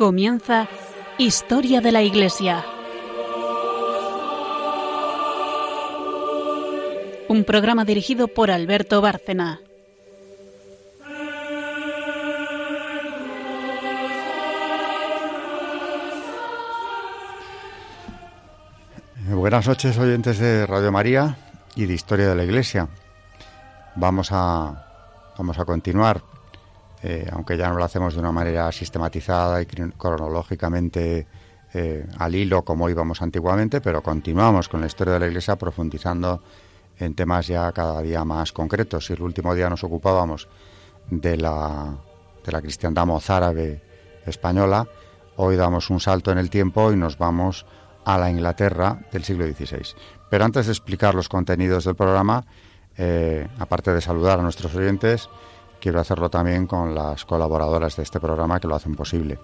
Comienza Historia de la Iglesia. Un programa dirigido por Alberto Bárcena. Buenas noches oyentes de Radio María y de Historia de la Iglesia. Vamos a, vamos a continuar eh, aunque ya no lo hacemos de una manera sistematizada y cronológicamente eh, al hilo como íbamos antiguamente, pero continuamos con la historia de la Iglesia profundizando en temas ya cada día más concretos. Si el último día nos ocupábamos de la, de la cristiandad mozárabe española, hoy damos un salto en el tiempo y nos vamos a la Inglaterra del siglo XVI. Pero antes de explicar los contenidos del programa, eh, aparte de saludar a nuestros oyentes, quiero hacerlo también con las colaboradoras de este programa que lo hacen posible.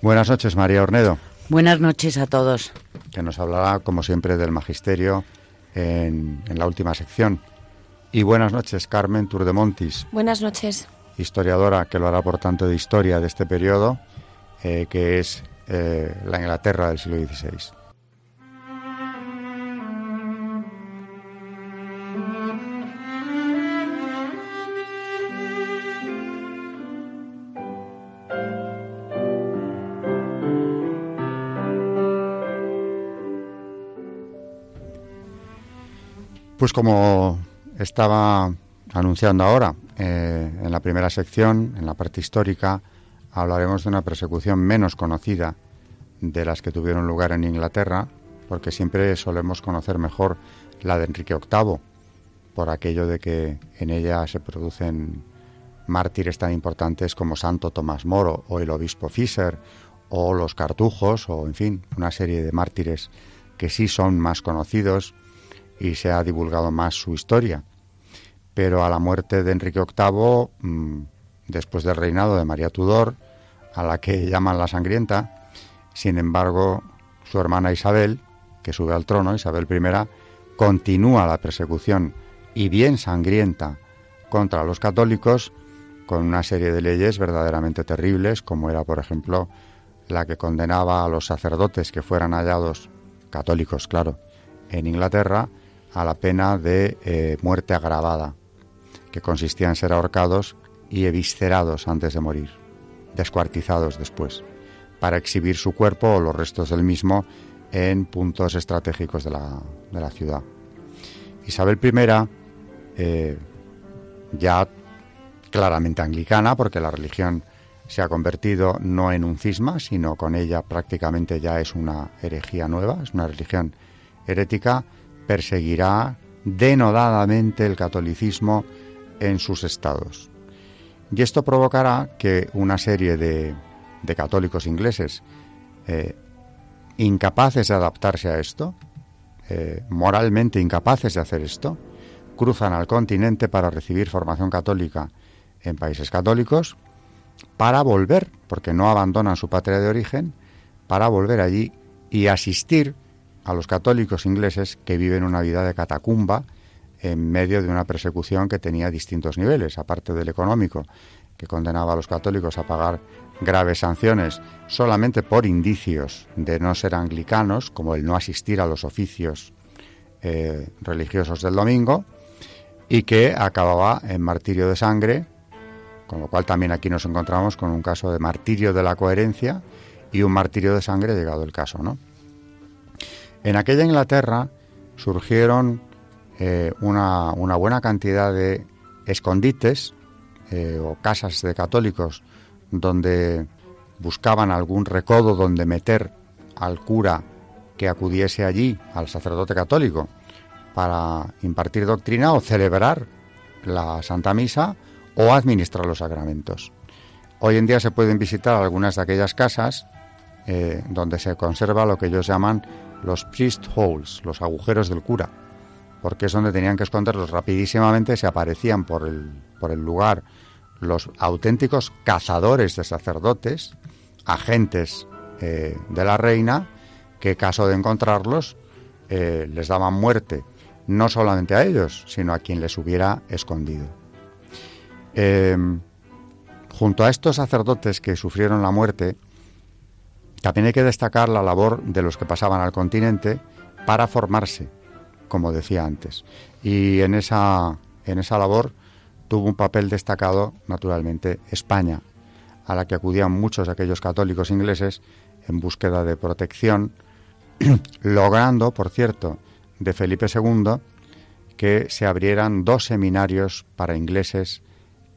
Buenas noches, María Ornedo. Buenas noches a todos. Que nos hablará, como siempre, del magisterio en, la última sección. Y buenas noches, Carmen Turdemontis. Buenas noches. Historiadora, que lo hará por tanto de historia de este periodo, eh, que es eh, la Inglaterra del siglo XVI. Pues como estaba anunciando ahora, eh, en la primera sección, en la parte histórica, hablaremos de una persecución menos conocida de las que tuvieron lugar en Inglaterra, porque siempre solemos conocer mejor la de Enrique VIII, por aquello de que en ella se producen mártires tan importantes como Santo Tomás Moro o el obispo Fischer o los cartujos o en fin, una serie de mártires que sí son más conocidos y se ha divulgado más su historia. Pero a la muerte de Enrique VIII, mm, después del reinado de María Tudor, a la que llaman la sangrienta, sin embargo, su hermana Isabel, que sube al trono, Isabel I, continúa la persecución y bien sangrienta contra los católicos con una serie de leyes verdaderamente terribles, como era, por ejemplo, la que condenaba a los sacerdotes que fueran hallados, católicos, claro, en Inglaterra, a la pena de eh, muerte agravada, que consistía en ser ahorcados y eviscerados antes de morir, descuartizados después, para exhibir su cuerpo o los restos del mismo en puntos estratégicos de la, de la ciudad. Isabel I, eh, ya claramente anglicana, porque la religión se ha convertido no en un cisma, sino con ella prácticamente ya es una herejía nueva, es una religión herética, perseguirá denodadamente el catolicismo en sus estados. Y esto provocará que una serie de, católicos ingleses eh, incapaces de adaptarse a esto, eh, moralmente incapaces de hacer esto, cruzan al continente para recibir formación católica en países católicos, para volver, porque no abandonan su patria de origen, para volver allí y asistir a los católicos ingleses que viven una vida de catacumba en medio de una persecución que tenía distintos niveles, aparte del económico, que condenaba a los católicos a pagar graves sanciones solamente por indicios de no ser anglicanos, como el no asistir a los oficios eh, religiosos del domingo, y que acababa en martirio de sangre, con lo cual también aquí nos encontramos con un caso de martirio de la coherencia y un martirio de sangre llegado el caso, ¿no? En aquella Inglaterra surgieron eh, una, buena cantidad de escondites eh, o casas de católicos donde buscaban algún recodo donde meter al cura que acudiese allí, al sacerdote católico, para impartir doctrina o celebrar la Santa Misa o administrar los sacramentos. Hoy en día se pueden visitar algunas de aquellas casas eh, donde se conserva lo que ellos llaman los priest holes, los agujeros del cura, porque es donde tenían que esconderlos rapidísimamente, se aparecían por el, por el lugar los auténticos cazadores de sacerdotes, agentes eh, de la reina, que caso de encontrarlos eh, les daban muerte, no solamente a ellos, sino a quien les hubiera escondido. Eh, junto a estos sacerdotes que sufrieron la muerte, También hay que destacar la labor de los que pasaban al continente para formarse, como decía antes. Y en esa, en esa labor tuvo un papel destacado, naturalmente, España, a la que acudían muchos de aquellos católicos ingleses en búsqueda de protección, logrando, por cierto, de Felipe II que se abrieran dos seminarios para ingleses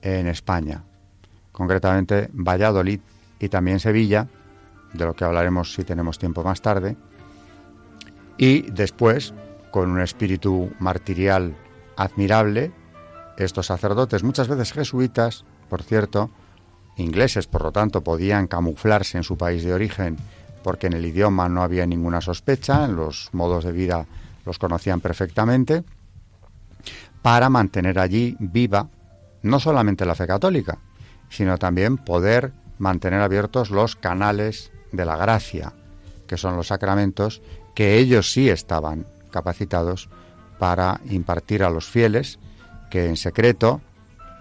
en España, concretamente Valladolid y también Sevilla, de lo que hablaremos si tenemos tiempo más tarde, y después, con un espíritu martirial admirable, estos sacerdotes, muchas veces jesuitas, por cierto, ingleses, por lo tanto, podían camuflarse en su país de origen porque en el idioma no había ninguna sospecha, en los modos de vida los conocían perfectamente, para mantener allí viva no solamente la fe católica, sino también poder mantener abiertos los canales de la gracia, que son los sacramentos que ellos sí estaban capacitados para impartir a los fieles que en secreto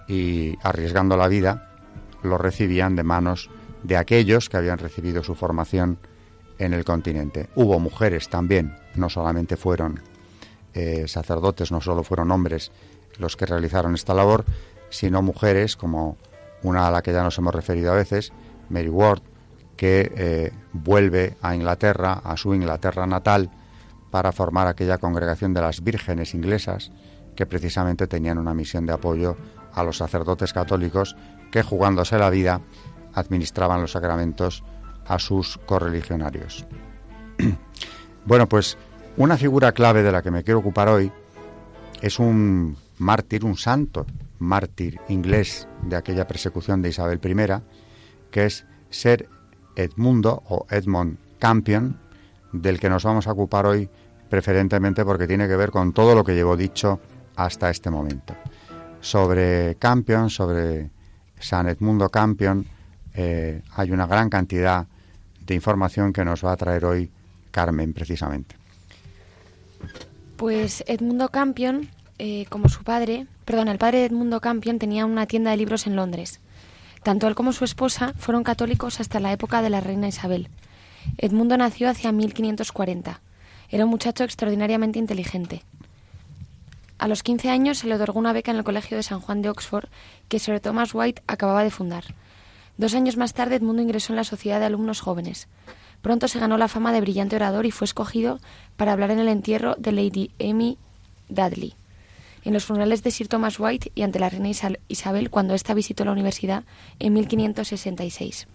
y arriesgando la vida lo recibían de manos de aquellos que habían recibido su formación en el continente. Hubo mujeres también, no solamente fueron eh, sacerdotes, no solo fueron hombres los que realizaron esta labor, sino mujeres como una a la que ya nos hemos referido a veces, Mary Ward, que eh, vuelve a Inglaterra, a su Inglaterra natal, para formar aquella congregación de las vírgenes inglesas, que precisamente tenían una misión de apoyo a los sacerdotes católicos que, jugándose la vida, administraban los sacramentos a sus correligionarios. bueno, pues una figura clave de la que me quiero ocupar hoy es un mártir, un santo mártir inglés de aquella persecución de Isabel I, que es Ser Edmundo o Edmond Campion, del que nos vamos a ocupar hoy preferentemente porque tiene que ver con todo lo que llevo dicho hasta este momento. Sobre Campion, sobre San Edmundo Campion, eh, hay una gran cantidad de información que nos va a traer hoy Carmen, precisamente. Pues Edmundo Campion, eh, como su padre, perdón, el padre de Edmundo Campion tenía una tienda de libros en Londres. Tanto él como su esposa fueron católicos hasta la época de la reina Isabel. Edmundo nació hacia 1540. Era un muchacho extraordinariamente inteligente. A los 15 años se le otorgó una beca en el Colegio de San Juan de Oxford que Sir Thomas White acababa de fundar. Dos años más tarde Edmundo ingresó en la Sociedad de Alumnos Jóvenes. Pronto se ganó la fama de brillante orador y fue escogido para hablar en el entierro de Lady Amy Dudley, en los funerales de Sir Thomas White y ante la reina Isabel cuando ésta visitó la universidad en 1566.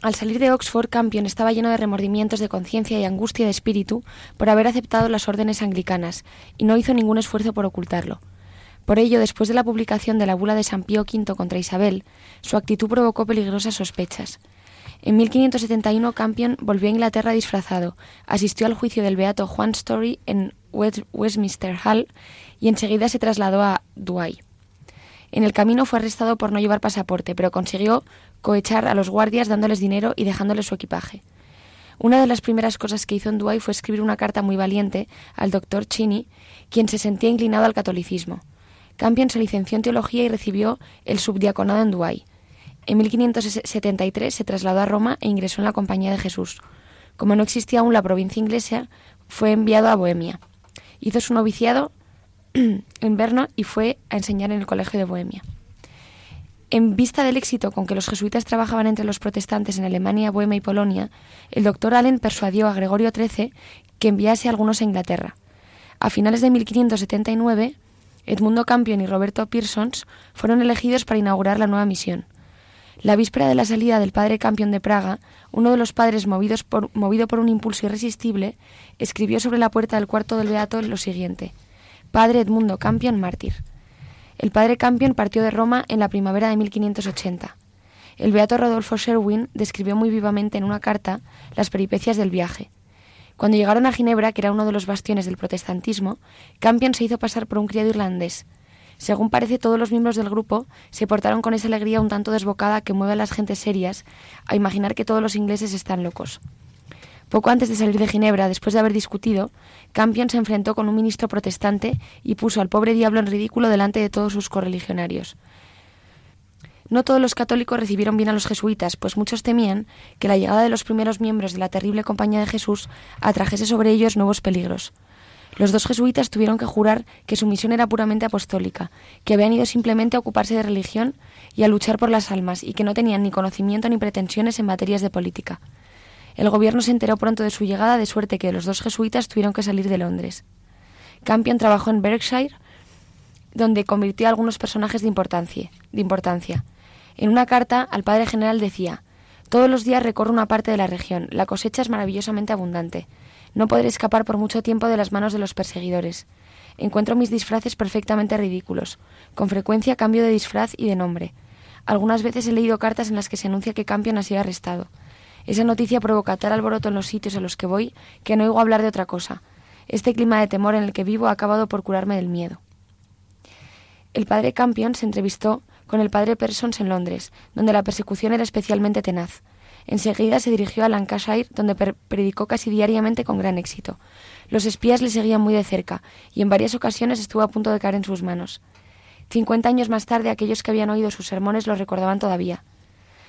Al salir de Oxford, Campion estaba lleno de remordimientos de conciencia y angustia de espíritu por haber aceptado las órdenes anglicanas y no hizo ningún esfuerzo por ocultarlo. Por ello, después de la publicación de la bula de San Pío V contra Isabel, su actitud provocó peligrosas sospechas. En 1571 Campion volvió a Inglaterra disfrazado, asistió al juicio del beato Juan Story en Westminster Hall y enseguida se trasladó a Douai. En el camino fue arrestado por no llevar pasaporte, pero consiguió cohechar a los guardias dándoles dinero y dejándoles su equipaje. Una de las primeras cosas que hizo en Douai fue escribir una carta muy valiente al doctor Chini, quien se sentía inclinado al catolicismo. Campion se licenció en teología y recibió el subdiaconado en Douai. En 1573 se trasladó a Roma e ingresó en la Compañía de Jesús. Como no existía aún la provincia inglesa, fue enviado a Bohemia. Hizo su noviciado en Berna y fue a enseñar en el Colegio de Bohemia. En vista del éxito con que los jesuitas trabajaban entre los protestantes en Alemania, Bohemia y Polonia, el doctor Allen persuadió a Gregorio XIII que enviase a algunos a Inglaterra. A finales de 1579, Edmundo Campion y Roberto Pearsons fueron elegidos para inaugurar la nueva misión. La víspera de la salida del padre Campion de Praga, uno de los padres movido por un impulso irresistible, escribió sobre la puerta del cuarto del Beato lo siguiente: Padre Edmundo Campion, mártir. El padre Campion partió de Roma en la primavera de 1580. El beato Rodolfo Sherwin describió muy vivamente en una carta las peripecias del viaje. Cuando llegaron a Ginebra, que era uno de los bastiones del protestantismo, Campion se hizo pasar por un criado irlandés. Según parece, todos los miembros del grupo se portaron con esa alegría un tanto desbocada que mueve a las gentes serias a imaginar que todos los ingleses están locos. Poco antes de salir de Ginebra, después de haber discutido, Campion se enfrentó con un ministro protestante y puso al pobre diablo en ridículo delante de todos sus correligionarios. No todos los católicos recibieron bien a los jesuitas, pues muchos temían que la llegada de los primeros miembros de la terrible compañía de Jesús atrajese sobre ellos nuevos peligros. Los dos jesuitas tuvieron que jurar que su misión era puramente apostólica, que habían ido simplemente a ocuparse de religión y a luchar por las almas, y que no tenían ni conocimiento ni pretensiones en materias de política. El gobierno se enteró pronto de su llegada, de suerte que los dos jesuitas tuvieron que salir de Londres. Campion trabajó en Berkshire, donde convirtió a algunos personajes de importancia. De importancia. En una carta al padre general decía Todos los días recorro una parte de la región. La cosecha es maravillosamente abundante. No podré escapar por mucho tiempo de las manos de los perseguidores. Encuentro mis disfraces perfectamente ridículos. Con frecuencia cambio de disfraz y de nombre. Algunas veces he leído cartas en las que se anuncia que Campion ha sido arrestado. Esa noticia provoca tal alboroto en los sitios a los que voy que no oigo hablar de otra cosa. Este clima de temor en el que vivo ha acabado por curarme del miedo. El padre Campion se entrevistó con el padre Persons en Londres, donde la persecución era especialmente tenaz. Enseguida se dirigió a Lancashire, donde predicó casi diariamente con gran éxito. Los espías le seguían muy de cerca, y en varias ocasiones estuvo a punto de caer en sus manos. Cincuenta años más tarde, aquellos que habían oído sus sermones lo recordaban todavía.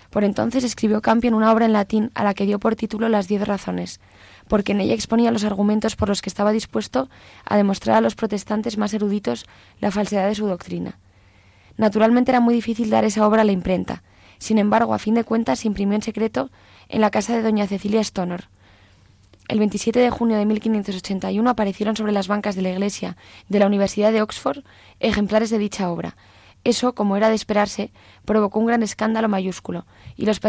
Por entonces escribió Campion una obra en latín a la que dio por título Las diez razones, porque en ella exponía los argumentos por los que estaba dispuesto a demostrar a los protestantes más eruditos la falsedad de su doctrina. Naturalmente era muy difícil dar esa obra a la imprenta. Sin embargo, a fin de cuentas, se imprimió en secreto en la casa de doña Cecilia Stoner. El 27 de junio de 1581 aparecieron sobre las bancas de la iglesia de la Universidad de Oxford ejemplares de dicha obra. Eso, como era de esperarse, provocó un gran escándalo mayúsculo, y los,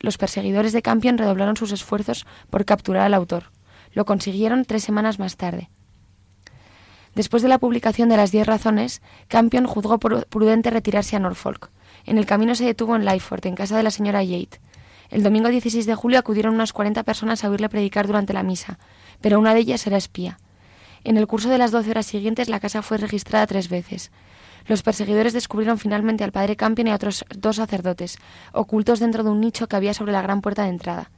los perseguidores de Campion redoblaron sus esfuerzos por capturar al autor. Lo consiguieron tres semanas más tarde. Después de la publicación de las diez razones, Campion juzgó prudente retirarse a Norfolk. En el camino se detuvo en Lyford, en casa de la señora Yate. El domingo 16 de julio acudieron unas cuarenta personas a oírle predicar durante la misa, pero una de ellas era espía. En el curso de las doce horas siguientes la casa fue registrada tres veces. Los perseguidores descubrieron finalmente al padre Campion y a otros dos sacerdotes, ocultos dentro de un nicho que había sobre la gran puerta de entrada.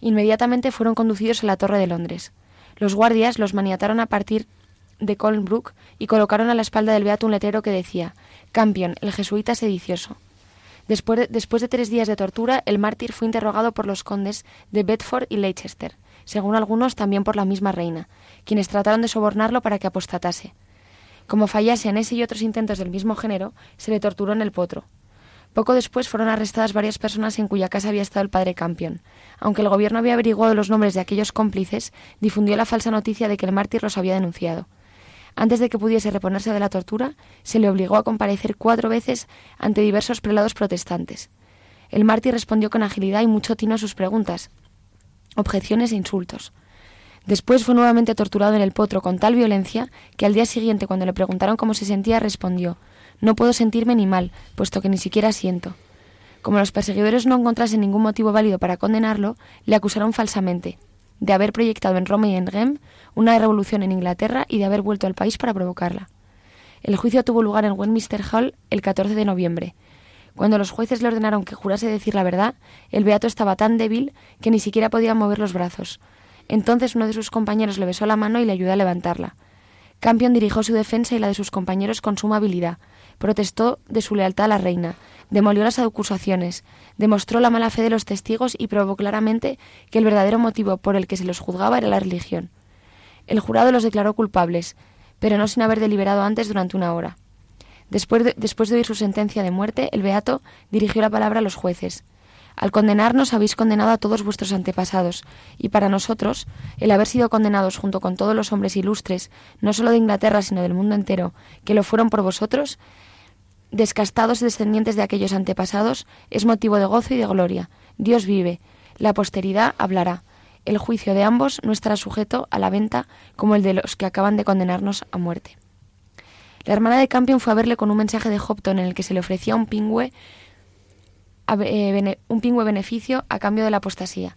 Inmediatamente fueron conducidos a la Torre de Londres. Los guardias los maniataron a partir de Colnbrook y colocaron a la espalda del beato un letrero que decía Campion, el jesuita sedicioso. Después de, tres días de tortura, el mártir fue interrogado por los condes de Bedford y Leicester, según algunos también por la misma reina, quienes trataron de sobornarlo para que apostatase. Como fallase en ese y otros intentos del mismo género, se le torturó en el potro. Poco después fueron arrestadas varias personas en cuya casa había estado el padre Campion. Aunque el gobierno había averiguado los nombres de aquellos cómplices, difundió la falsa noticia de que el mártir los había denunciado. Antes de que pudiese reponerse de la tortura, se le obligó a comparecer cuatro veces ante diversos prelados protestantes. El mártir respondió con agilidad y mucho tino a sus preguntas, objeciones e insultos. Después fue nuevamente torturado en el potro con tal violencia que al día siguiente, cuando le preguntaron cómo se sentía, respondió No puedo sentirme ni mal, puesto que ni siquiera siento. Como los perseguidores no encontrasen ningún motivo válido para condenarlo, le acusaron falsamente, de haber proyectado en Roma y en Rem una revolución en Inglaterra y de haber vuelto al país para provocarla. El juicio tuvo lugar en Westminster Hall el 14 de noviembre. Cuando los jueces le ordenaron que jurase decir la verdad, el beato estaba tan débil que ni siquiera podía mover los brazos. Entonces uno de sus compañeros le besó la mano y le ayudó a levantarla. Campion dirigió su defensa y la de sus compañeros con suma habilidad. Protestó de su lealtad a la reina, demolió las acusaciones, demostró la mala fe de los testigos y probó claramente que el verdadero motivo por el que se los juzgaba era la religión. El jurado los declaró culpables, pero no sin haber deliberado antes durante una hora. Después de, después de oír su sentencia de muerte, el beato dirigió la palabra a los jueces. Al condenarnos habéis condenado a todos vuestros antepasados, y para nosotros, el haber sido condenados junto con todos los hombres ilustres, no solo de Inglaterra, sino del mundo entero, que lo fueron por vosotros, descastados descendientes de aquellos antepasados, es motivo de gozo y de gloria. Dios vive, la posteridad hablará. El juicio de ambos no estará sujeto a la venta como el de los que acaban de condenarnos a muerte. La hermana de Campion fue a verle con un mensaje de Hopton en el que se le ofrecía un pingüe, eh, un pingüe beneficio a cambio de la apostasía.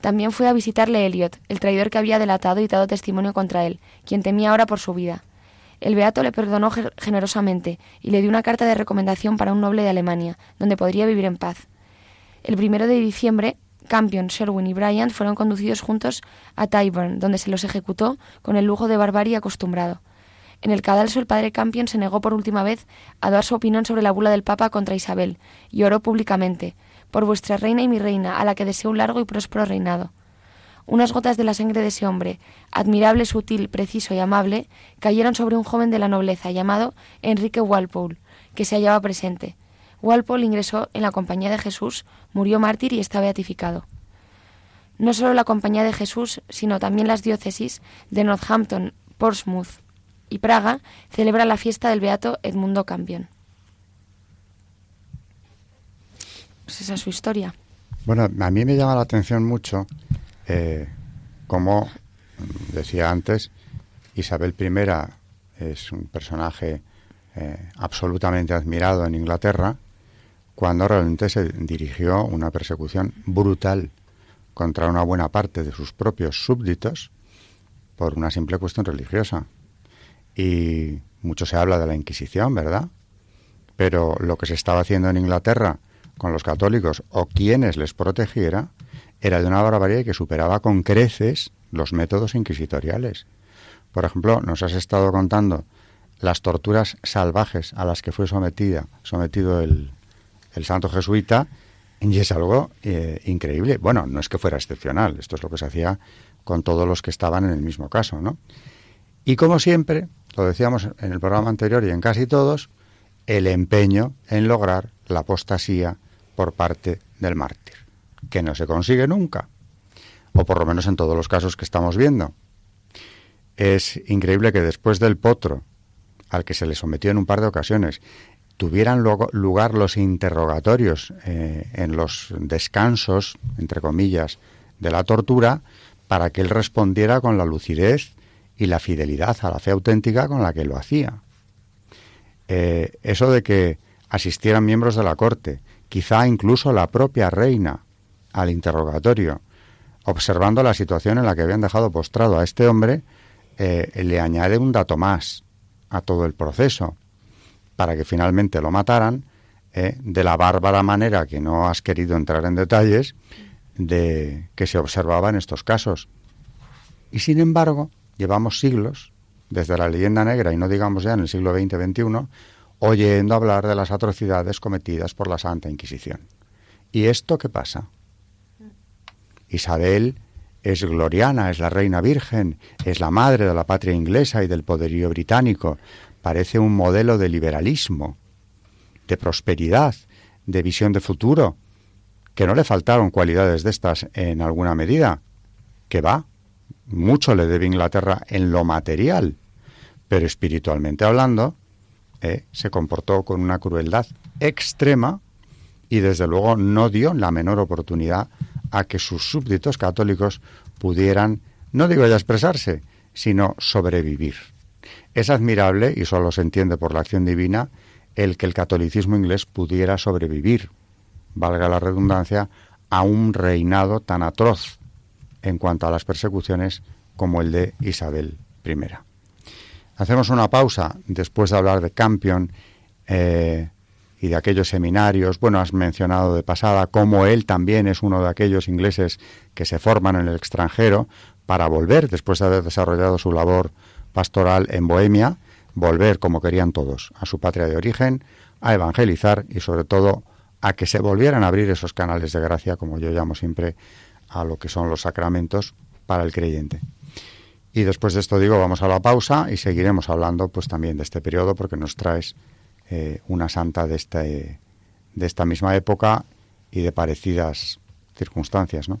También fue a visitarle Elliot, el traidor que había delatado y dado testimonio contra él, quien temía ahora por su vida. El beato le perdonó generosamente y le dio una carta de recomendación para un noble de Alemania, donde podría vivir en paz. El primero de diciembre, Campion, Sherwin y Bryant fueron conducidos juntos a Tyburn, donde se los ejecutó con el lujo de barbarie acostumbrado. En el cadalso el padre Campion se negó por última vez a dar su opinión sobre la bula del Papa contra Isabel y oró públicamente por vuestra reina y mi reina, a la que deseo un largo y próspero reinado. Unas gotas de la sangre de ese hombre, admirable, sutil, preciso y amable, cayeron sobre un joven de la nobleza llamado Enrique Walpole, que se hallaba presente. Walpole ingresó en la Compañía de Jesús, murió mártir y está beatificado. No solo la Compañía de Jesús, sino también las diócesis de Northampton, Portsmouth, y Praga celebra la fiesta del Beato Edmundo Campion. Pues esa es su historia. Bueno, a mí me llama la atención mucho eh, como decía antes, Isabel I es un personaje eh, absolutamente admirado en Inglaterra, cuando realmente se dirigió una persecución brutal contra una buena parte de sus propios súbditos por una simple cuestión religiosa. Y mucho se habla de la Inquisición, ¿verdad? Pero lo que se estaba haciendo en Inglaterra con los católicos o quienes les protegiera era de una barbaridad que superaba con creces los métodos inquisitoriales. Por ejemplo, nos has estado contando las torturas salvajes a las que fue sometida, sometido el, el santo jesuita, y es algo eh, increíble. Bueno, no es que fuera excepcional, esto es lo que se hacía con todos los que estaban en el mismo caso, ¿no? Y como siempre, lo decíamos en el programa anterior y en casi todos, el empeño en lograr la apostasía por parte del mártir, que no se consigue nunca, o por lo menos en todos los casos que estamos viendo. Es increíble que después del potro, al que se le sometió en un par de ocasiones, tuvieran lugar los interrogatorios eh, en los descansos, entre comillas, de la tortura, para que él respondiera con la lucidez y la fidelidad a la fe auténtica con la que lo hacía. Eh, eso de que asistieran miembros de la corte, quizá incluso la propia reina, al interrogatorio, observando la situación en la que habían dejado postrado a este hombre, eh, le añade un dato más a todo el proceso, para que finalmente lo mataran, eh, de la bárbara manera que no has querido entrar en detalles, de que se observaba en estos casos. Y sin embargo, llevamos siglos, desde la leyenda negra y no digamos ya en el siglo XX-XXI, oyendo hablar de las atrocidades cometidas por la Santa Inquisición. ¿Y esto qué pasa? Isabel es gloriana, es la reina virgen, es la madre de la patria inglesa y del poderío británico. Parece un modelo de liberalismo, de prosperidad, de visión de futuro, que no le faltaron cualidades de estas en alguna medida. Que va, mucho le debe Inglaterra en lo material, pero espiritualmente hablando, eh, se comportó con una crueldad extrema y desde luego no dio la menor oportunidad a que sus súbditos católicos pudieran, no digo ya expresarse, sino sobrevivir. Es admirable, y solo se entiende por la acción divina, el que el catolicismo inglés pudiera sobrevivir, valga la redundancia, a un reinado tan atroz en cuanto a las persecuciones como el de Isabel I. Hacemos una pausa después de hablar de Campion eh, y de aquellos seminarios. Bueno, has mencionado de pasada cómo él también es uno de aquellos ingleses que se forman en el extranjero para volver, después de haber desarrollado su labor pastoral en Bohemia, volver como querían todos, a su patria de origen, a evangelizar y sobre todo a que se volvieran a abrir esos canales de gracia, como yo llamo siempre, a lo que son los sacramentos para el creyente. Y después de esto digo, vamos a la pausa y seguiremos hablando pues también de este periodo porque nos traes eh, una santa de, este, de esta misma época y de parecidas circunstancias, ¿no?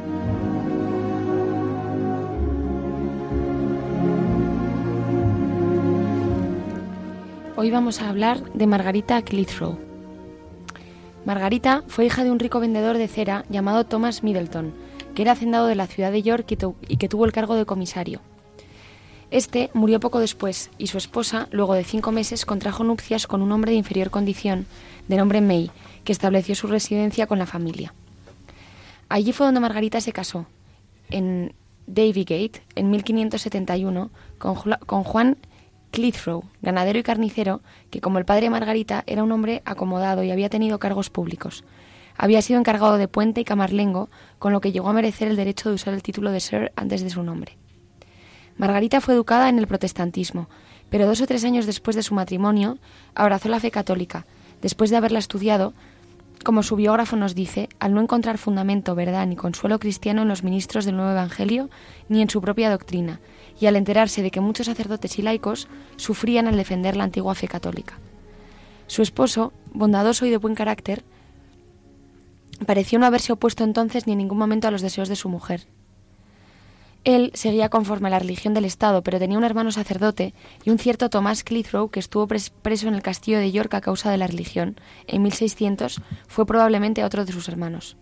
Hoy vamos a hablar de Margarita Clitheroe. Margarita fue hija de un rico vendedor de cera llamado Thomas Middleton, que era hacendado de la ciudad de York y, que tuvo el cargo de comisario. Este murió poco después y su esposa, luego de cinco meses, contrajo nupcias con un hombre de inferior condición, de nombre May, que estableció su residencia con la familia. Allí fue donde Margarita se casó, en Davygate, en 1571, con, con Juan Clitheroe, ganadero y carnicero, que como el padre de Margarita era un hombre acomodado y había tenido cargos públicos. Había sido encargado de puente y camarlengo, con lo que llegó a merecer el derecho de usar el título de Sir antes de su nombre. Margarita fue educada en el protestantismo, pero dos o tres años después de su matrimonio abrazó la fe católica, después de haberla estudiado, como su biógrafo nos dice, al no encontrar fundamento, verdad ni consuelo cristiano en los ministros del Nuevo Evangelio ni en su propia doctrina, y al enterarse de que muchos sacerdotes y laicos sufrían al defender la antigua fe católica. Su esposo, bondadoso y de buen carácter, pareció no haberse opuesto entonces ni en ningún momento a los deseos de su mujer, él seguía conforme a la religión del Estado, pero tenía un hermano sacerdote y un cierto Tomás Clitheroe que estuvo preso en el castillo de York a causa de la religión. En 1600 fue probablemente otro de sus hermanos.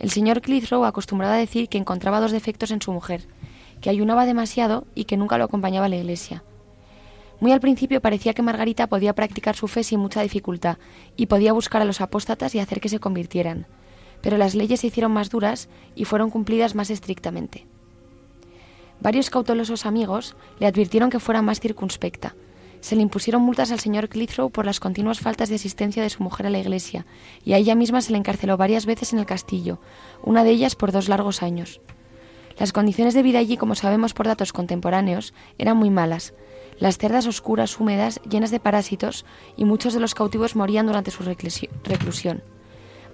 El señor Clitheroe acostumbraba a decir que encontraba dos defectos en su mujer, que ayunaba demasiado y que nunca lo acompañaba a la iglesia. Muy al principio parecía que Margarita podía practicar su fe sin mucha dificultad y podía buscar a los apóstatas y hacer que se convirtieran, pero las leyes se hicieron más duras y fueron cumplidas más estrictamente. Varios cautelosos amigos le advirtieron que fuera más circunspecta. Se le impusieron multas al señor Clitheroe por las continuas faltas de asistencia de su mujer a la iglesia, y a ella misma se le encarceló varias veces en el castillo, una de ellas por dos largos años. Las condiciones de vida allí, como sabemos por datos contemporáneos, eran muy malas. Las cerdas oscuras, húmedas, llenas de parásitos, y muchos de los cautivos morían durante su reclusión.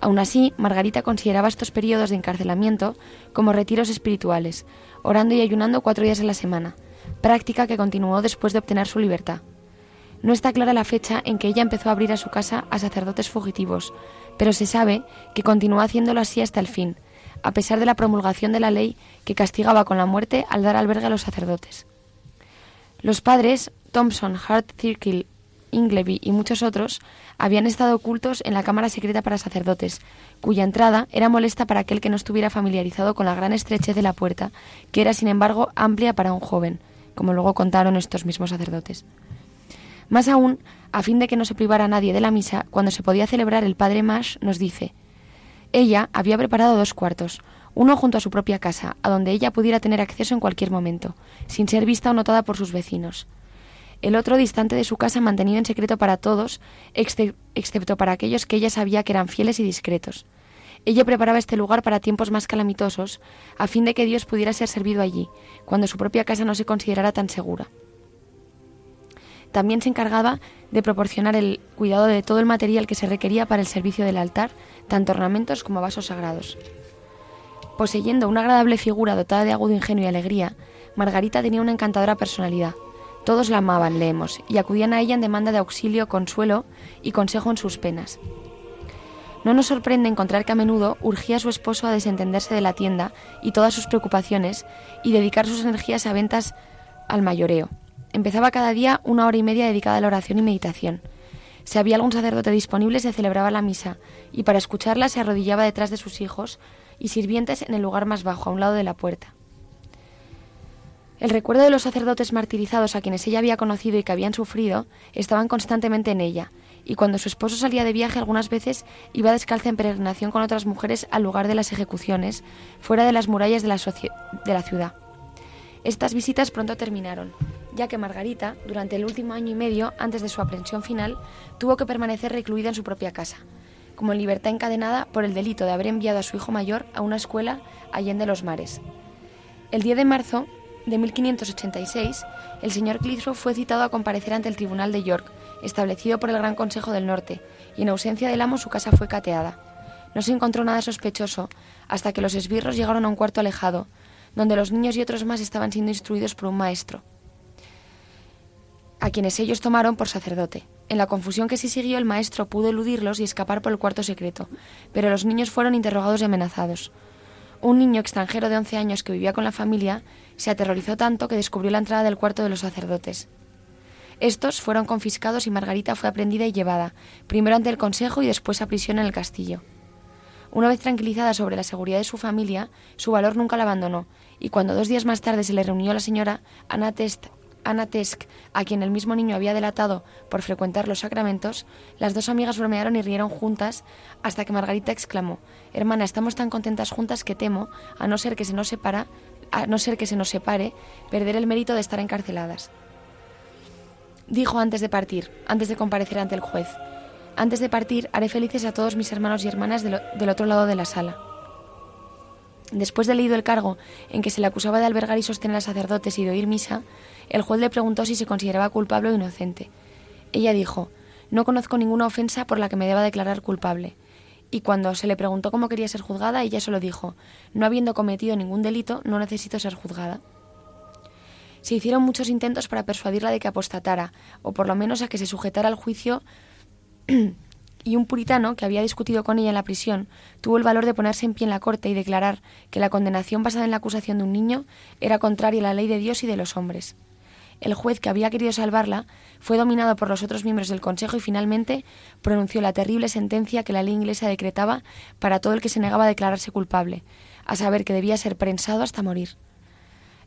Aún así, Margarita consideraba estos periodos de encarcelamiento como retiros espirituales, orando y ayunando cuatro días a la semana, práctica que continuó después de obtener su libertad. No está clara la fecha en que ella empezó a abrir a su casa a sacerdotes fugitivos, pero se sabe que continuó haciéndolo así hasta el fin, a pesar de la promulgación de la ley que castigaba con la muerte al dar albergue a los sacerdotes. Los padres, Thompson, Hart, Circle Ingleby y muchos otros habían estado ocultos en la cámara secreta para sacerdotes, cuya entrada era molesta para aquel que no estuviera familiarizado con la gran estrechez de la puerta, que era sin embargo amplia para un joven, como luego contaron estos mismos sacerdotes. Más aún, a fin de que no se privara nadie de la misa, cuando se podía celebrar el padre Mash nos dice, ella había preparado dos cuartos, uno junto a su propia casa, a donde ella pudiera tener acceso en cualquier momento, sin ser vista o notada por sus vecinos el otro distante de su casa mantenido en secreto para todos, excepto para aquellos que ella sabía que eran fieles y discretos. Ella preparaba este lugar para tiempos más calamitosos, a fin de que Dios pudiera ser servido allí, cuando su propia casa no se considerara tan segura. También se encargaba de proporcionar el cuidado de todo el material que se requería para el servicio del altar, tanto ornamentos como vasos sagrados. Poseyendo una agradable figura dotada de agudo ingenio y alegría, Margarita tenía una encantadora personalidad, todos la amaban, leemos, y acudían a ella en demanda de auxilio, consuelo y consejo en sus penas. No nos sorprende encontrar que a menudo urgía a su esposo a desentenderse de la tienda y todas sus preocupaciones y dedicar sus energías a ventas al mayoreo. Empezaba cada día una hora y media dedicada a la oración y meditación. Si había algún sacerdote disponible se celebraba la misa y para escucharla se arrodillaba detrás de sus hijos y sirvientes en el lugar más bajo, a un lado de la puerta. El recuerdo de los sacerdotes martirizados a quienes ella había conocido y que habían sufrido estaban constantemente en ella, y cuando su esposo salía de viaje algunas veces iba descalza en peregrinación con otras mujeres al lugar de las ejecuciones, fuera de las murallas de la, ciudad. Estas visitas pronto terminaron, ya que Margarita, durante el último año y medio antes de su aprehensión final, tuvo que permanecer recluida en su propia casa, como en libertad encadenada por el delito de haber enviado a su hijo mayor a una escuela allende los mares. El 10 de marzo de 1586, el señor Clithrow fue citado a comparecer ante el Tribunal de York, establecido por el Gran Consejo del Norte, y en ausencia del amo su casa fue cateada. No se encontró nada sospechoso hasta que los esbirros llegaron a un cuarto alejado, donde los niños y otros más estaban siendo instruidos por un maestro, a quienes ellos tomaron por sacerdote. En la confusión que sí siguió, el maestro pudo eludirlos y escapar por el cuarto secreto, pero los niños fueron interrogados y amenazados. Un niño extranjero de 11 años que vivía con la familia se aterrorizó tanto que descubrió la entrada del cuarto de los sacerdotes. Estos fueron confiscados y Margarita fue aprendida y llevada, primero ante el consejo y después a prisión en el castillo. Una vez tranquilizada sobre la seguridad de su familia, su valor nunca la abandonó, y cuando dos días más tarde se le reunió la señora Anna, Tesk, a quien el mismo niño había delatado por frecuentar los sacramentos, las dos amigas bromearon y rieron juntas hasta que Margarita exclamó Hermana, estamos tan contentas juntas que temo, a no ser que se nos separa, a no ser que se nos separe, perder el mérito de estar encarceladas. Dijo antes de partir, antes de comparecer ante el juez. Antes de partir, haré felices a todos mis hermanos y hermanas del, otro lado de la sala. Después de leído el cargo en que se le acusaba de albergar y sostener a sacerdotes y de oír misa, el juez le preguntó si se consideraba culpable o inocente. Ella dijo, no conozco ninguna ofensa por la que me deba declarar culpable. Y cuando se le preguntó cómo quería ser juzgada, ella solo dijo, no habiendo cometido ningún delito, no necesito ser juzgada. Se hicieron muchos intentos para persuadirla de que apostatara, o por lo menos a que se sujetara al juicio, y un puritano, que había discutido con ella en la prisión, tuvo el valor de ponerse en pie en la corte y declarar que la condenación basada en la acusación de un niño era contraria a la ley de Dios y de los hombres. El juez que había querido salvarla fue dominado por los otros miembros del Consejo y finalmente pronunció la terrible sentencia que la ley inglesa decretaba para todo el que se negaba a declararse culpable, a saber que debía ser prensado hasta morir.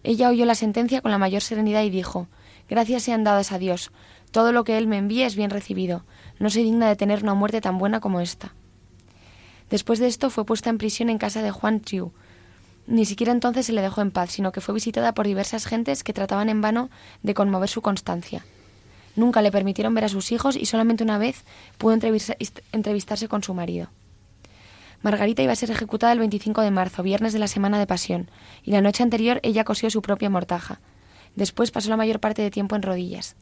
Ella oyó la sentencia con la mayor serenidad y dijo Gracias sean dadas a Dios. Todo lo que Él me envíe es bien recibido. No soy digna de tener una muerte tan buena como esta. Después de esto fue puesta en prisión en casa de Juan Chiu. Ni siquiera entonces se le dejó en paz, sino que fue visitada por diversas gentes que trataban en vano de conmover su constancia. Nunca le permitieron ver a sus hijos y solamente una vez pudo entrevistarse con su marido. Margarita iba a ser ejecutada el 25 de marzo, viernes de la semana de Pasión, y la noche anterior ella cosió su propia mortaja. Después pasó la mayor parte de tiempo en rodillas.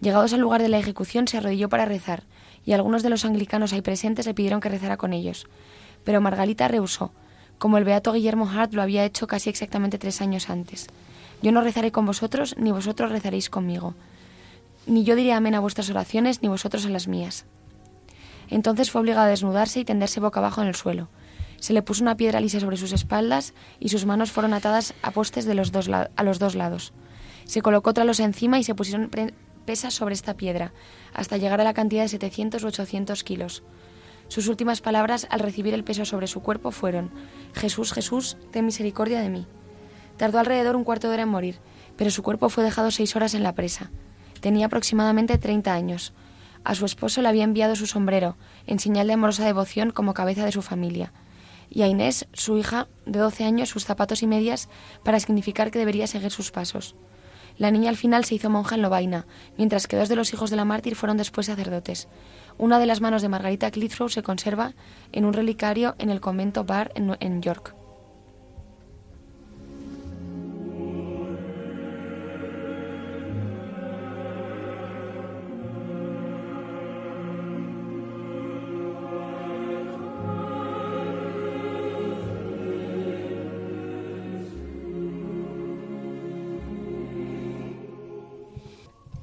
Llegados al lugar de la ejecución, se arrodilló para rezar, y algunos de los anglicanos ahí presentes le pidieron que rezara con ellos. Pero Margarita rehusó, como el beato Guillermo Hart lo había hecho casi exactamente tres años antes. Yo no rezaré con vosotros, ni vosotros rezaréis conmigo. Ni yo diré amén a vuestras oraciones, ni vosotros a las mías. Entonces fue obligada a desnudarse y tenderse boca abajo en el suelo. Se le puso una piedra lisa sobre sus espaldas y sus manos fueron atadas a postes de los dos a los dos lados. Se colocó otra losa encima y se pusieron pesas sobre esta piedra, hasta llegar a la cantidad de 700 u 800 kilos. Sus últimas palabras al recibir el peso sobre su cuerpo fueron, Jesús, Jesús, ten misericordia de mí. Tardó alrededor un cuarto de hora en morir, pero su cuerpo fue dejado seis horas en la presa. Tenía aproximadamente 30 años. A su esposo le había enviado su sombrero, en señal de amorosa devoción como cabeza de su familia, y a Inés, su hija de 12 años, sus zapatos y medias para significar que debería seguir sus pasos. La niña al final se hizo monja en Lovaina, mientras que dos de los hijos de la mártir fueron después sacerdotes. Una de las manos de Margarita Clithrow se conserva en un relicario en el convento Bar en York.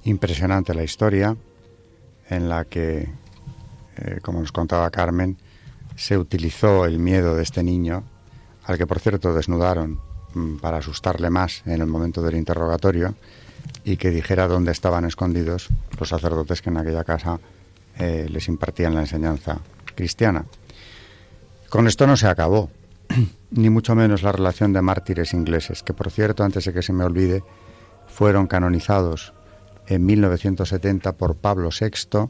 Impresionante la historia en la que, eh, como nos contaba Carmen, se utilizó el miedo de este niño, al que por cierto desnudaron mm, para asustarle más en el momento del interrogatorio y que dijera dónde estaban escondidos los sacerdotes que en aquella casa eh, les impartían la enseñanza cristiana. Con esto no se acabó, ni mucho menos la relación de mártires ingleses, que por cierto, antes de que se me olvide, fueron canonizados en 1970 por Pablo VI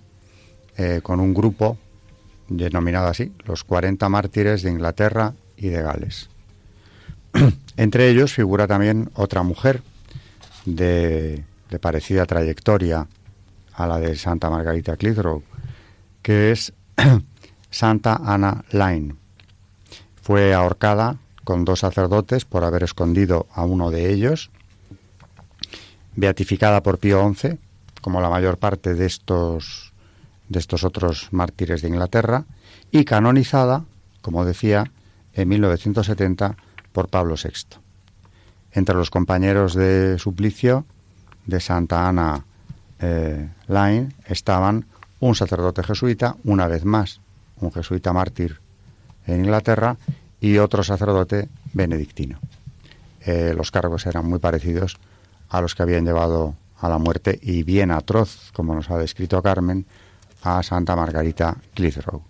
eh, con un grupo denominado así, los 40 mártires de Inglaterra y de Gales. Entre ellos figura también otra mujer de, parecida trayectoria a la de Santa Margarita Clitheroe, que es Santa Ana Line. Fue ahorcada con dos sacerdotes por haber escondido a uno de ellos, beatificada por Pío XI, como la mayor parte de estos, de estos otros mártires de Inglaterra, y canonizada, como decía, en 1970 por Pablo VI. Entre los compañeros de suplicio de Santa Ana eh, Line estaban un sacerdote jesuita, una vez más, un jesuita mártir en Inglaterra, y otro sacerdote benedictino. Eh, los cargos eran muy parecidos a los que habían llevado a la muerte y bien atroz, como nos ha descrito Carmen, a Santa Margarita Clitheroe.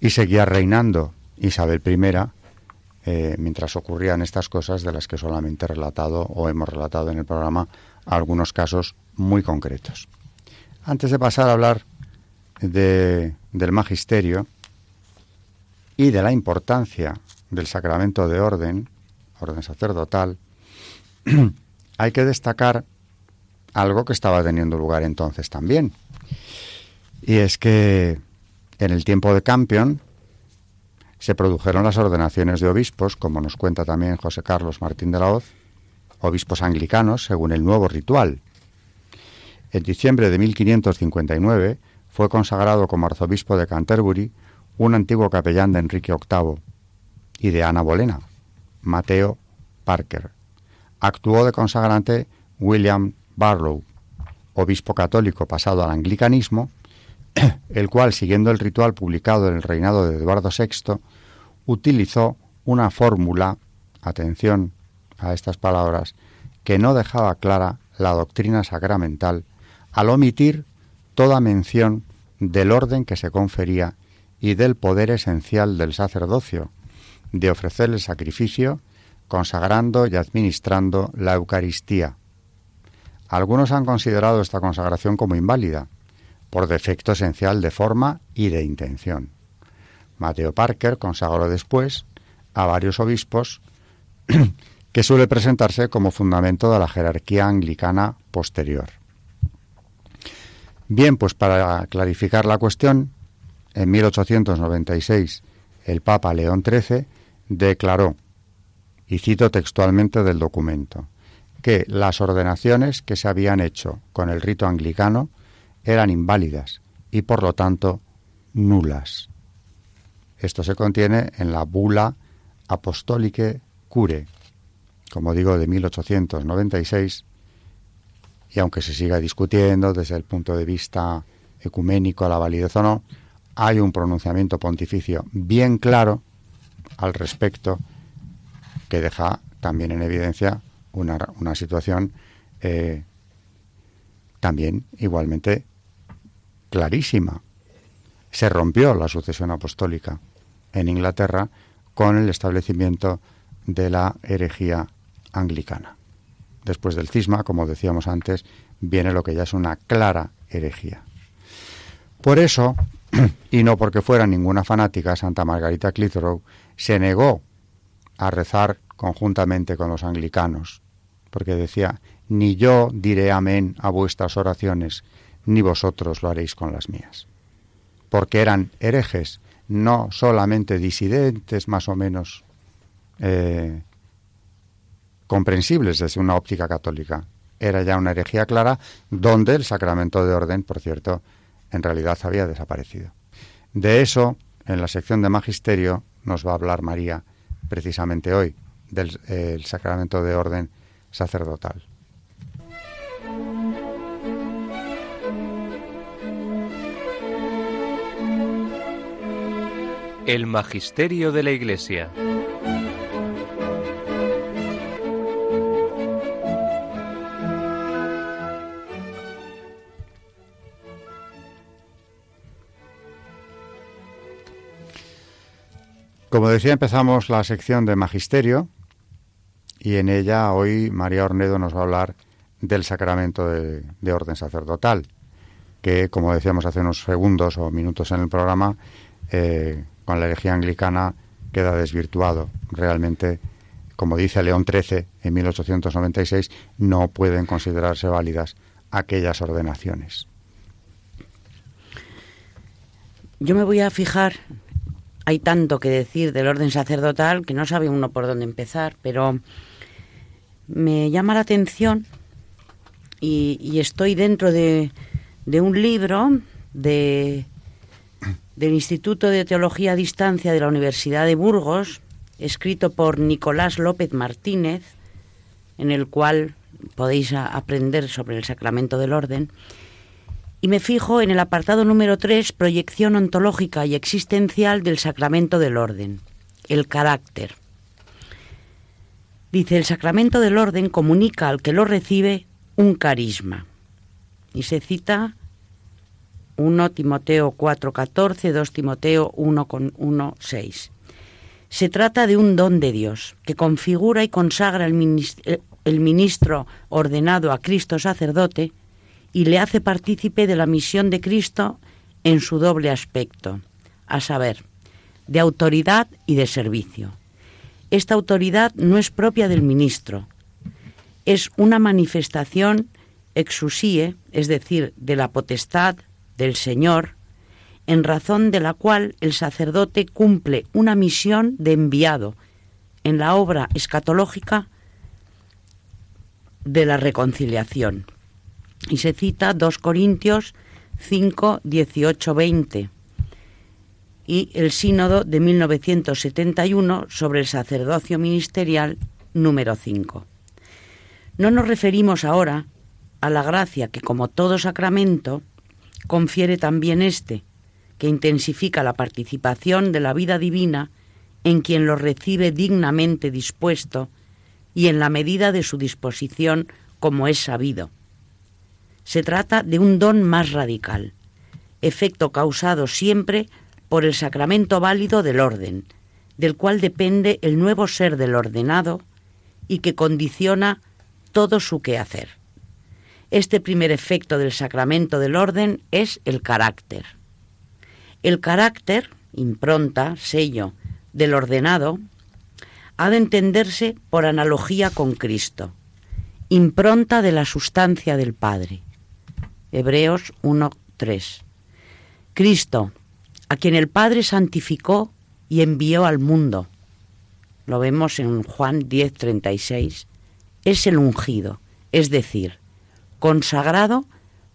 Y seguía reinando Isabel I eh, mientras ocurrían estas cosas de las que solamente he relatado o hemos relatado en el programa algunos casos muy concretos. Antes de pasar a hablar de, del magisterio y de la importancia del sacramento de orden, orden sacerdotal, hay que destacar algo que estaba teniendo lugar entonces también. Y es que en el tiempo de Campion se produjeron las ordenaciones de obispos, como nos cuenta también José Carlos Martín de la Hoz, obispos anglicanos según el nuevo ritual. En diciembre de 1559 fue consagrado como arzobispo de Canterbury un antiguo capellán de Enrique VIII y de Ana Bolena, Mateo Parker. Actuó de consagrante William Barlow, obispo católico pasado al anglicanismo, el cual, siguiendo el ritual publicado en el reinado de Eduardo VI, utilizó una fórmula, atención a estas palabras, que no dejaba clara la doctrina sacramental al omitir toda mención del orden que se confería y del poder esencial del sacerdocio, de ofrecer el sacrificio, consagrando y administrando la Eucaristía. Algunos han considerado esta consagración como inválida, por defecto esencial de forma y de intención. Mateo Parker consagró después a varios obispos que suele presentarse como fundamento de la jerarquía anglicana posterior. Bien, pues para clarificar la cuestión, en 1896 el Papa León XIII declaró, y cito textualmente del documento, que las ordenaciones que se habían hecho con el rito anglicano eran inválidas y por lo tanto nulas. Esto se contiene en la bula Apostolique Cure, como digo, de 1896, y aunque se siga discutiendo desde el punto de vista ecuménico la validez o no, hay un pronunciamiento pontificio bien claro al respecto que deja también en evidencia una, una situación eh, también igualmente clarísima. Se rompió la sucesión apostólica en Inglaterra con el establecimiento de la herejía anglicana. Después del cisma, como decíamos antes, viene lo que ya es una clara herejía. Por eso, y no porque fuera ninguna fanática, Santa Margarita Clitheroe se negó a rezar conjuntamente con los anglicanos, porque decía, ni yo diré amén a vuestras oraciones, ni vosotros lo haréis con las mías. Porque eran herejes, no solamente disidentes más o menos eh, comprensibles desde una óptica católica. Era ya una herejía clara donde el sacramento de orden, por cierto, en realidad había desaparecido. De eso, en la sección de Magisterio, nos va a hablar María precisamente hoy, del sacramento de orden sacerdotal. El Magisterio de la Iglesia. Como decía, empezamos la sección de Magisterio y en ella hoy María Ornedo nos va a hablar del sacramento de, orden sacerdotal, que como decíamos hace unos segundos o minutos en el programa, eh, con la herejía anglicana queda desvirtuado. Realmente, como dice León XIII en 1896, no pueden considerarse válidas aquellas ordenaciones. Yo me voy a fijar hay tanto que decir del orden sacerdotal que no sabe uno por dónde empezar, pero me llama la atención y, estoy dentro de, un libro de, del Instituto de Teología a Distancia de la Universidad de Burgos, escrito por Nicolás López Martínez, en el cual podéis aprender sobre el sacramento del orden. Y me fijo en el apartado número 3, proyección ontológica y existencial del sacramento del orden, el carácter. Dice, el sacramento del orden comunica al que lo recibe un carisma. Y se cita 1 Timoteo 4:14, 2 Timoteo 1:1:6. Se trata de un don de Dios que configura y consagra el ministro ordenado a Cristo sacerdote y le hace partícipe de la misión de Cristo en su doble aspecto, a saber, de autoridad y de servicio. Esta autoridad no es propia del ministro, es una manifestación exusie, es decir, de la potestad del Señor, en razón de la cual el sacerdote cumple una misión de enviado en la obra escatológica de la reconciliación. Y se cita 2 Corintios 5, 18, 20 y el Sínodo de 1971 sobre el sacerdocio ministerial número 5. No nos referimos ahora a la gracia que, como todo sacramento, confiere también éste, que intensifica la participación de la vida divina en quien lo recibe dignamente dispuesto y en la medida de su disposición como es sabido. Se trata de un don más radical, efecto causado siempre por el sacramento válido del orden, del cual depende el nuevo ser del ordenado y que condiciona todo su quehacer. Este primer efecto del sacramento del orden es el carácter. El carácter, impronta, sello, del ordenado, ha de entenderse por analogía con Cristo, impronta de la sustancia del Padre. Hebreos 1.3. Cristo, a quien el Padre santificó y envió al mundo. Lo vemos en Juan 10:36. Es el ungido, es decir, consagrado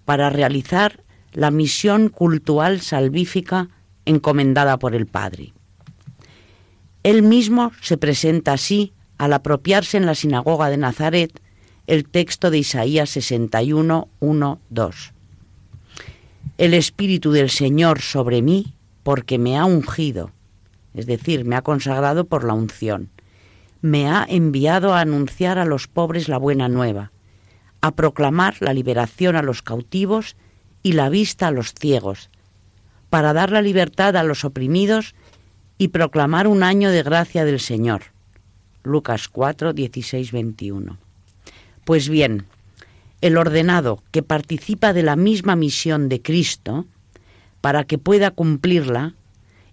para realizar la misión cultural salvífica encomendada por el Padre. Él mismo se presenta así al apropiarse en la sinagoga de Nazaret el texto de Isaías 61, 1, 2. El Espíritu del Señor sobre mí porque me ha ungido, es decir, me ha consagrado por la unción. Me ha enviado a anunciar a los pobres la buena nueva, a proclamar la liberación a los cautivos y la vista a los ciegos, para dar la libertad a los oprimidos y proclamar un año de gracia del Señor. Lucas 4, 16, 21. Pues bien, el ordenado que participa de la misma misión de Cristo, para que pueda cumplirla,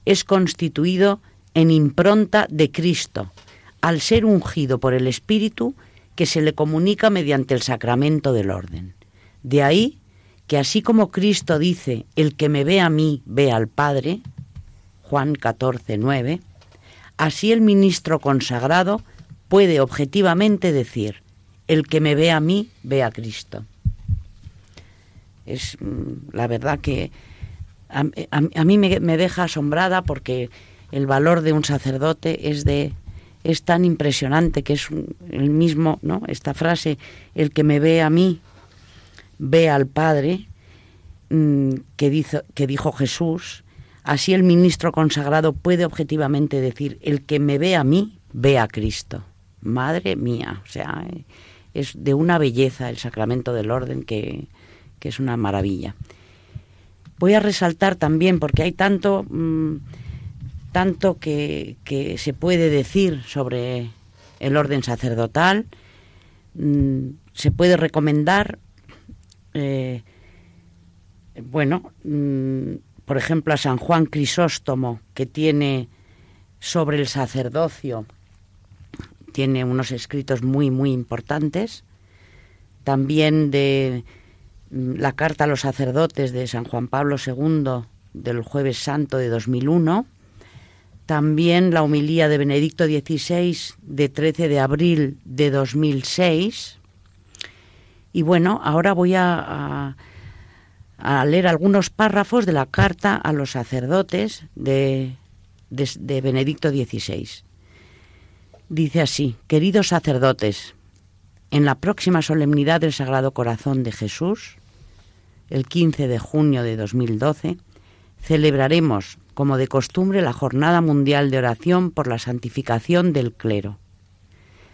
es constituido en impronta de Cristo, al ser ungido por el Espíritu que se le comunica mediante el sacramento del orden. De ahí que así como Cristo dice, el que me ve a mí, ve al Padre, Juan 14, 9, así el ministro consagrado puede objetivamente decir, el que me ve a mí, ve a Cristo. Es mm, la verdad que a, mí me, deja asombrada porque el valor de un sacerdote es de es tan impresionante que es el mismo, ¿no? Esta frase, el que me ve a mí, ve al Padre, mm, que, que dijo Jesús, así el ministro consagrado puede objetivamente decir, el que me ve a mí, ve a Cristo. Madre mía, o sea, es de una belleza el sacramento del orden que, que es una maravilla. Voy a resaltar también, porque hay tanto, mm, tanto que, se puede decir sobre el orden sacerdotal, mm, se puede recomendar, eh, bueno, mm, por ejemplo, a San Juan Crisóstomo, que tiene sobre el sacerdocio, tiene unos escritos muy, muy importantes, también de Mm, la carta a los sacerdotes de San Juan Pablo II del jueves santo de 2001, también la homilía de Benedicto XVI de 13 de abril de 2006. Y bueno, ahora voy a, a, leer algunos párrafos de la carta a los sacerdotes de, de Benedicto XVI. Dice así, queridos sacerdotes, en la próxima solemnidad del Sagrado Corazón de Jesús, el 15 de junio de 2012, celebraremos, como de costumbre, la Jornada Mundial de Oración por la Santificación del Clero.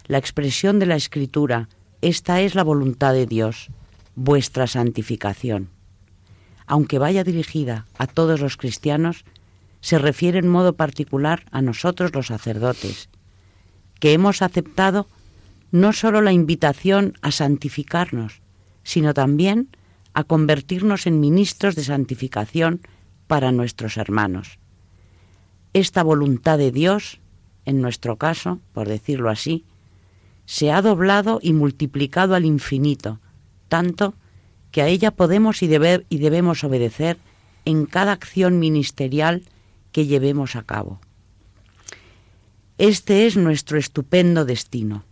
La expresión de la Escritura, esta es la voluntad de Dios, vuestra santificación. Aunque vaya dirigida a todos los cristianos, se refiere en modo particular a nosotros los sacerdotes, que hemos aceptado no sólo la invitación a santificarnos, sino también a convertirnos en ministros de santificación para nuestros hermanos. Esta voluntad de Dios, en nuestro caso, por decirlo así, se ha doblado y multiplicado al infinito, tanto que a ella podemos y, y debemos obedecer en cada acción ministerial que llevemos a cabo. Este es nuestro estupendo destino.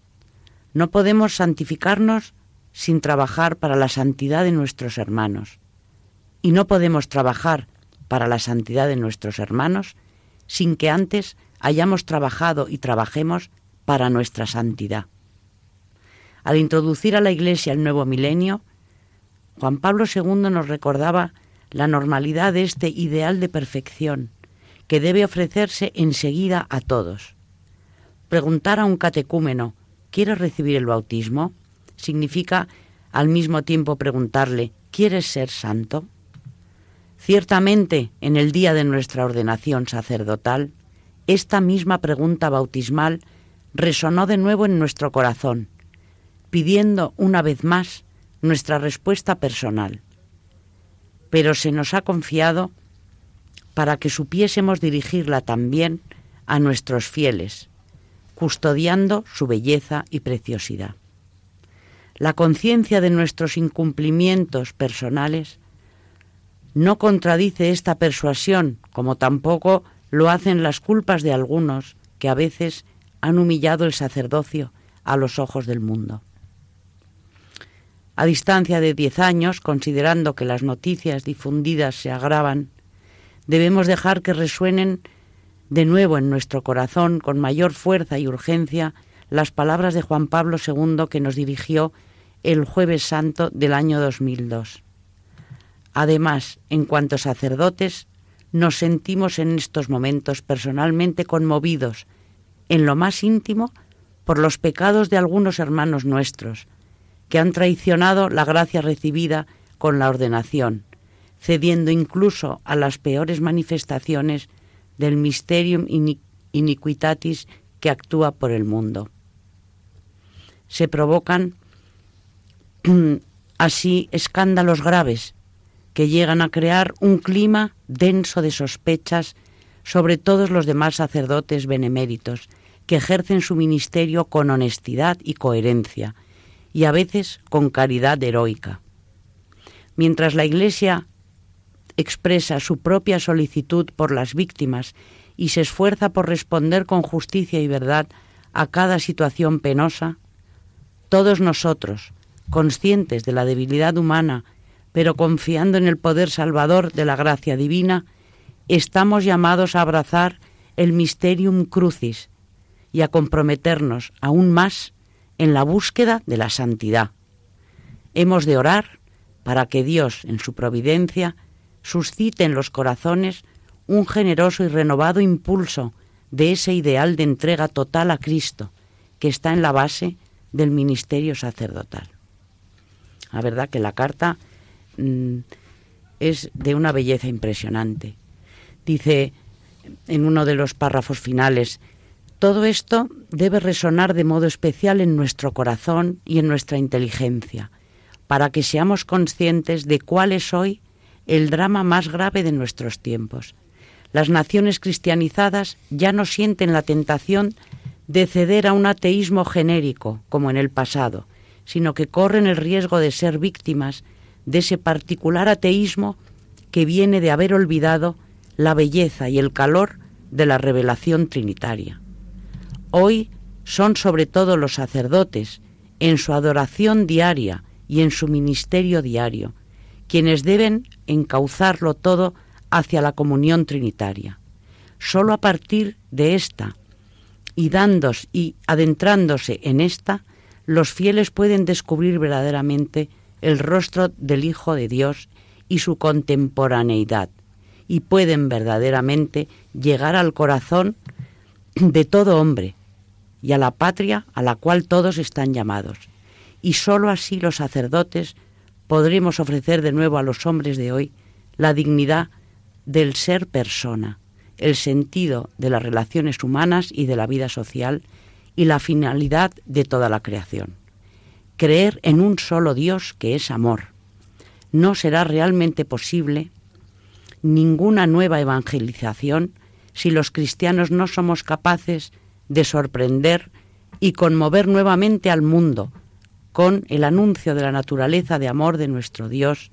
No podemos santificarnos sin trabajar para la santidad de nuestros hermanos. Y no podemos trabajar para la santidad de nuestros hermanos sin que antes hayamos trabajado y trabajemos para nuestra santidad. Al introducir a la Iglesia el nuevo milenio, Juan Pablo II nos recordaba la normalidad de este ideal de perfección que debe ofrecerse enseguida a todos. Preguntar a un catecúmeno, ¿quieres recibir el bautismo? significa al mismo tiempo preguntarle, ¿quieres ser santo? Ciertamente, en el día de nuestra ordenación sacerdotal, esta misma pregunta bautismal resonó de nuevo en nuestro corazón, pidiendo una vez más nuestra respuesta personal. Pero se nos ha confiado para que supiésemos dirigirla también a nuestros fieles, custodiando su belleza y preciosidad. La conciencia de nuestros incumplimientos personales no contradice esta persuasión, como tampoco lo hacen las culpas de algunos que a veces han humillado el sacerdocio a los ojos del mundo. A distancia de diez años, considerando que las noticias difundidas se agravan, debemos dejar que resuenen de nuevo en nuestro corazón con mayor fuerza y urgencia las palabras de Juan Pablo II que nos dirigió el jueves santo del año 2002. Además, en cuanto sacerdotes, nos sentimos en estos momentos personalmente conmovidos, en lo más íntimo, por los pecados de algunos hermanos nuestros, que han traicionado la gracia recibida con la ordenación, cediendo incluso a las peores manifestaciones del mysterium iniquitatis que actúa por el mundo. Se provocan así escándalos graves que llegan a crear un clima denso de sospechas sobre todos los demás sacerdotes beneméritos que ejercen su ministerio con honestidad y coherencia, y a veces con caridad heroica. Mientras la Iglesia expresa su propia solicitud por las víctimas y se esfuerza por responder con justicia y verdad a cada situación penosa, todos nosotros, conscientes de la debilidad humana pero confiando en el poder salvador de la gracia divina, estamos llamados a abrazar el mysterium crucis y a comprometernos aún más en la búsqueda de la santidad. Hemos de orar para que Dios, en su providencia, suscite en los corazones un generoso y renovado impulso de ese ideal de entrega total a Cristo que está en la base del ministerio sacerdotal. La verdad que la carta Mm, es de una belleza impresionante. Dice en uno de los párrafos finales, todo esto debe resonar de modo especial en nuestro corazón y en nuestra inteligencia, para que seamos conscientes de cuál es hoy el drama más grave de nuestros tiempos. Las naciones cristianizadas ya no sienten la tentación de ceder a un ateísmo genérico, como en el pasado, sino que corren el riesgo de ser víctimas de ese particular ateísmo que viene de haber olvidado la belleza y el calor de la revelación trinitaria. Hoy son sobre todo los sacerdotes, en su adoración diaria y en su ministerio diario, quienes deben encauzarlo todo hacia la comunión trinitaria. Solo a partir de esta y dándose y adentrándose en esta, los fieles pueden descubrir verdaderamente el rostro del Hijo de Dios y su contemporaneidad, y pueden verdaderamente llegar al corazón de todo hombre y a la patria a la cual todos están llamados. Y sólo así los sacerdotes podremos ofrecer de nuevo a los hombres de hoy la dignidad del ser persona, el sentido de las relaciones humanas y de la vida social y la finalidad de toda la creación. Creer en un solo Dios que es amor. No será realmente posible ninguna nueva evangelización si los cristianos no somos capaces de sorprender y conmover nuevamente al mundo con el anuncio de la naturaleza de amor de nuestro Dios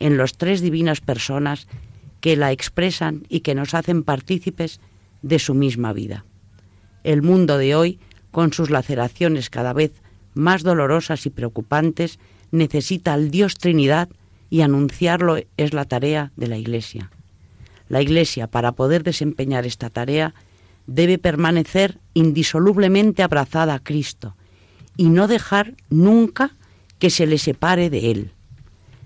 en los tres divinas personas que la expresan y que nos hacen partícipes de su misma vida. El mundo de hoy, con sus laceraciones cada vez más dolorosas y preocupantes, necesita al Dios Trinidad y anunciarlo es la tarea de la Iglesia. La Iglesia, para poder desempeñar esta tarea, debe permanecer indisolublemente abrazada a Cristo y no dejar nunca que se le separe de Él.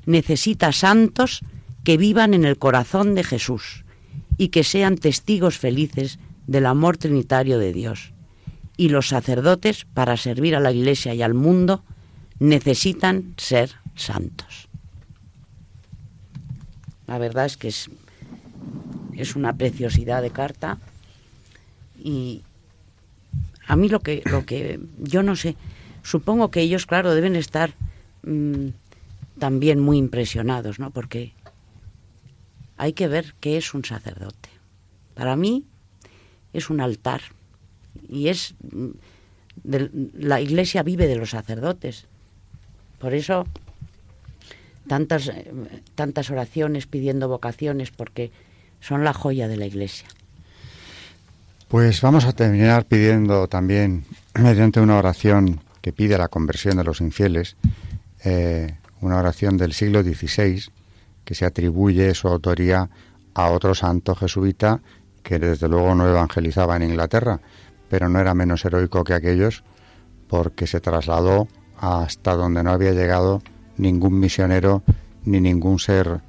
Necesita santos que vivan en el corazón de Jesús y que sean testigos felices del amor trinitario de Dios. Y los sacerdotes, para servir a la Iglesia y al mundo, necesitan ser santos. La verdad es que es, es una preciosidad de carta y a mí lo que, lo que yo no sé, supongo que ellos, claro, deben estar mm, también muy impresionados, ¿no? Porque hay que ver qué es un sacerdote. Para mí es un altar y es mm, la iglesia vive de los sacerdotes. Por eso tantas eh, tantas oraciones pidiendo vocaciones porque son la joya de la iglesia. Pues vamos a terminar pidiendo también, mediante una oración que pide la conversión de los infieles, eh, una oración del siglo XVI, que se atribuye su autoría a otro santo jesuita que desde luego no evangelizaba en Inglaterra, pero no era menos heroico que aquellos porque se trasladó hasta donde no había llegado ningún misionero ni ningún ser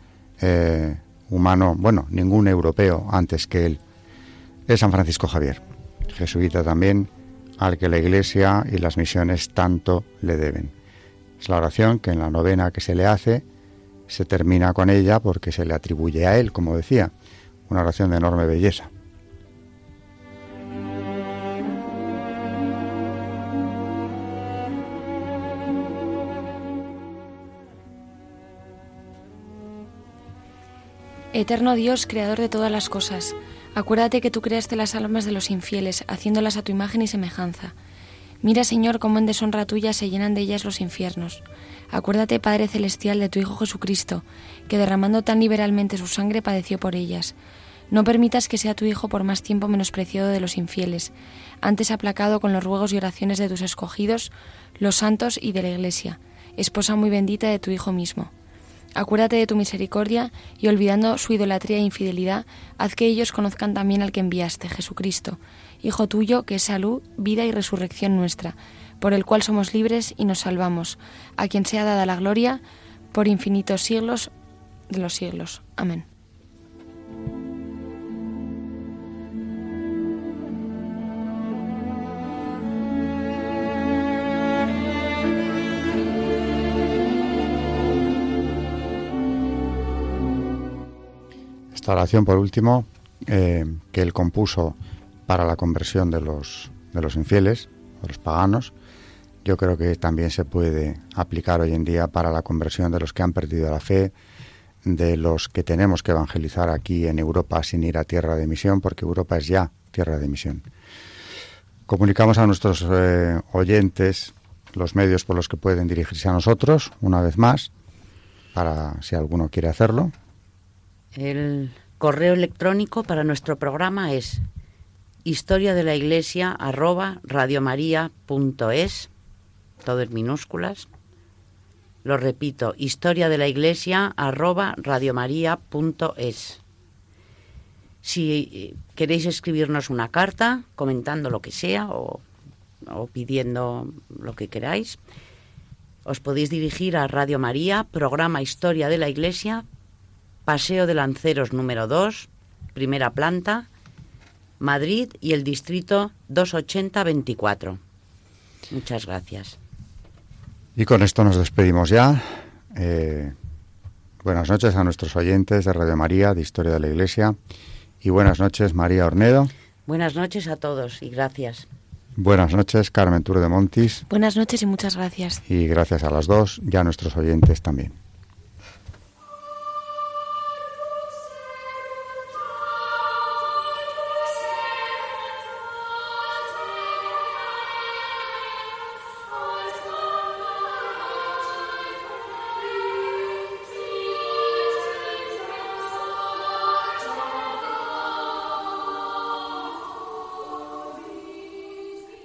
eh, humano, bueno, ningún europeo antes que él. Es San Francisco Javier, jesuita también, al que la Iglesia y las misiones tanto le deben. Es la oración que en la novena que se le hace se termina con ella porque se le atribuye a él, como decía, una oración de enorme belleza. Eterno Dios, creador de todas las cosas, Acuérdate que tú creaste las almas de los infieles, haciéndolas a tu imagen y semejanza. Mira, Señor, cómo en deshonra tuya se llenan de ellas los infiernos. Acuérdate, Padre Celestial, de tu Hijo Jesucristo, que derramando tan liberalmente su sangre padeció por ellas. No permitas que sea tu Hijo por más tiempo menospreciado de los infieles, antes aplacado con los ruegos y oraciones de tus escogidos, los santos y de la Iglesia, esposa muy bendita de tu Hijo mismo. Acuérdate de tu misericordia y olvidando su idolatría e infidelidad, haz que ellos conozcan también al que enviaste, Jesucristo, Hijo tuyo, que es salud, vida y resurrección nuestra, por el cual somos libres y nos salvamos, a quien sea dada la gloria por infinitos siglos de los siglos. Amén. Esta oración, por último, eh, que él compuso para la conversión de los, de los infieles, o los paganos, yo creo que también se puede aplicar hoy en día para la conversión de los que han perdido la fe, de los que tenemos que evangelizar aquí en Europa sin ir a tierra de misión, porque Europa es ya tierra de misión. Comunicamos a nuestros eh, oyentes los medios por los que pueden dirigirse a nosotros, una vez más, para si alguno quiere hacerlo. El correo electrónico para nuestro programa es historia de la iglesia arroba radiomaria.es, todo en minúsculas. Lo repito, historia de la iglesia arroba radiomaria.es. Si eh, queréis escribirnos una carta comentando lo que sea o, o pidiendo lo que queráis, os podéis dirigir a Radio María, programa Historia de la Iglesia, Paseo de Lanceros número 2, primera planta, Madrid y el distrito 28024. Muchas gracias. Y con esto nos despedimos ya. Eh, buenas noches a nuestros oyentes de Radio María, de Historia de la Iglesia. Y buenas noches, María Ornedo. Buenas noches a todos y gracias. Buenas noches, Carmen Tour de Montis. Buenas noches y muchas gracias. Y gracias a las dos y a nuestros oyentes también.